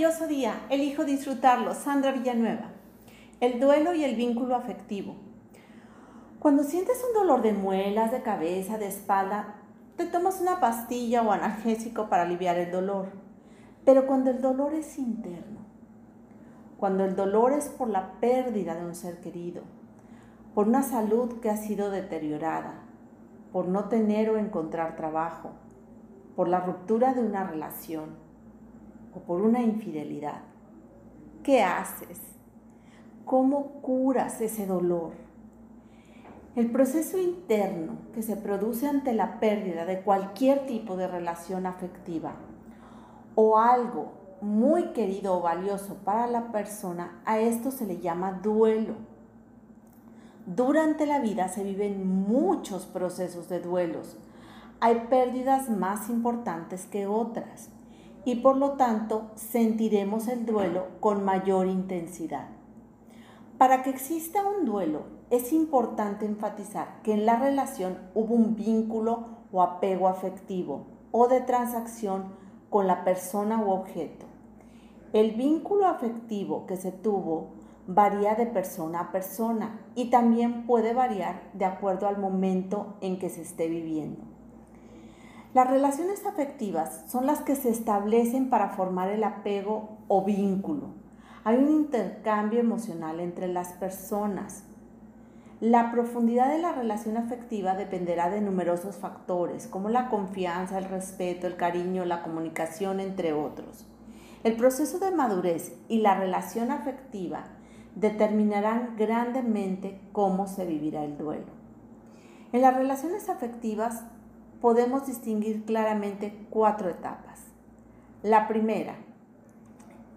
maravilloso día. Elijo disfrutarlo. Sandra Villanueva. El duelo y el vínculo afectivo. Cuando sientes un dolor de muelas, de cabeza, de espalda, te tomas una pastilla o analgésico para aliviar el dolor. Pero cuando el dolor es interno, cuando el dolor es por la pérdida de un ser querido, por una salud que ha sido deteriorada, por no tener o encontrar trabajo, por la ruptura de una relación o por una infidelidad, ¿qué haces? ¿Cómo curas ese dolor? El proceso interno que se produce ante la pérdida de cualquier tipo de relación afectiva o algo muy querido o valioso para la persona, a esto se le llama duelo. Durante la vida se viven muchos procesos de duelos. Hay pérdidas más importantes que otras y por lo tanto sentiremos el duelo con mayor intensidad. Para que exista un duelo es importante enfatizar que en la relación hubo un vínculo o apego afectivo o de transacción con la persona u objeto. El vínculo afectivo que se tuvo varía de persona a persona y también puede variar de acuerdo al momento en que se esté viviendo. Las relaciones afectivas son las que se establecen para formar el apego o vínculo. Hay un intercambio emocional entre las personas, la profundidad de la relación afectiva dependerá de numerosos factores, como la confianza, el respeto, el cariño, la comunicación, entre otros. El proceso de madurez y la relación afectiva determinarán grandemente cómo se vivirá el duelo. En las relaciones afectivas podemos distinguir claramente cuatro etapas. La primera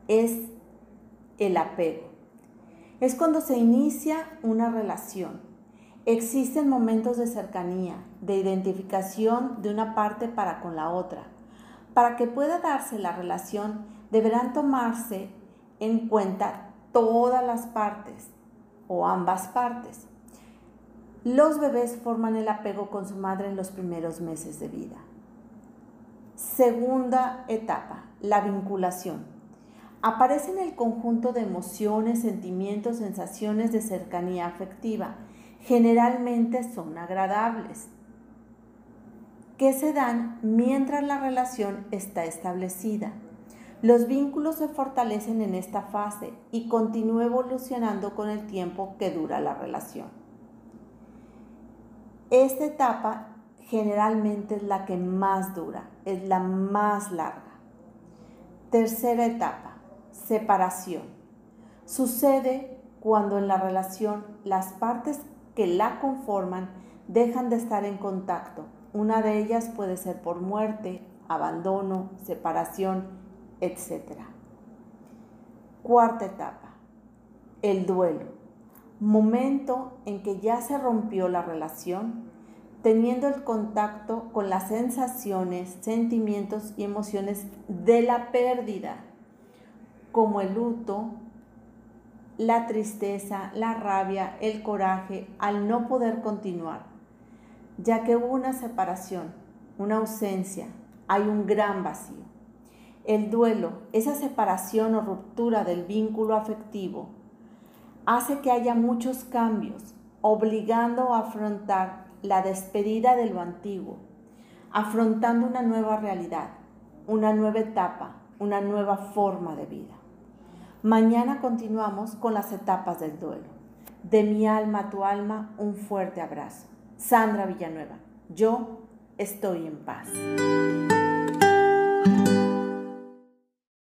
es el apego es cuando se inicia una relación. Existen momentos de cercanía, de identificación de una parte para con la otra. Para que pueda darse la relación, deberán tomarse en cuenta todas las partes o ambas partes. Los bebés forman el apego con su madre en los primeros meses de vida. Segunda etapa, la vinculación aparece en el conjunto de emociones, sentimientos, sensaciones de cercanía afectiva. Generalmente son agradables, que se dan mientras la relación está establecida. Los vínculos se fortalecen en esta fase y continúa evolucionando con el tiempo que dura la relación. Esta etapa generalmente es la que más dura, es la más larga. Tercera etapa, separación. Sucede cuando en la relación las partes que la conforman dejan de estar en contacto. Una de ellas puede ser por muerte, abandono, separación, etc. Cuarta etapa, el duelo. Momento en que ya se rompió la relación, teniendo el contacto con las sensaciones, sentimientos y emociones de la pérdida como el luto, la tristeza, la rabia, el coraje al no poder continuar, ya que hubo una separación, una ausencia, hay un gran vacío. El duelo, esa separación o ruptura del vínculo afectivo, hace que haya muchos cambios, obligando a afrontar la despedida de lo antiguo, afrontando una nueva realidad, una nueva etapa, una nueva forma de vida. Mañana continuamos con las etapas del duelo. De mi alma a tu alma, un fuerte abrazo. Sandra Villanueva, yo estoy en paz.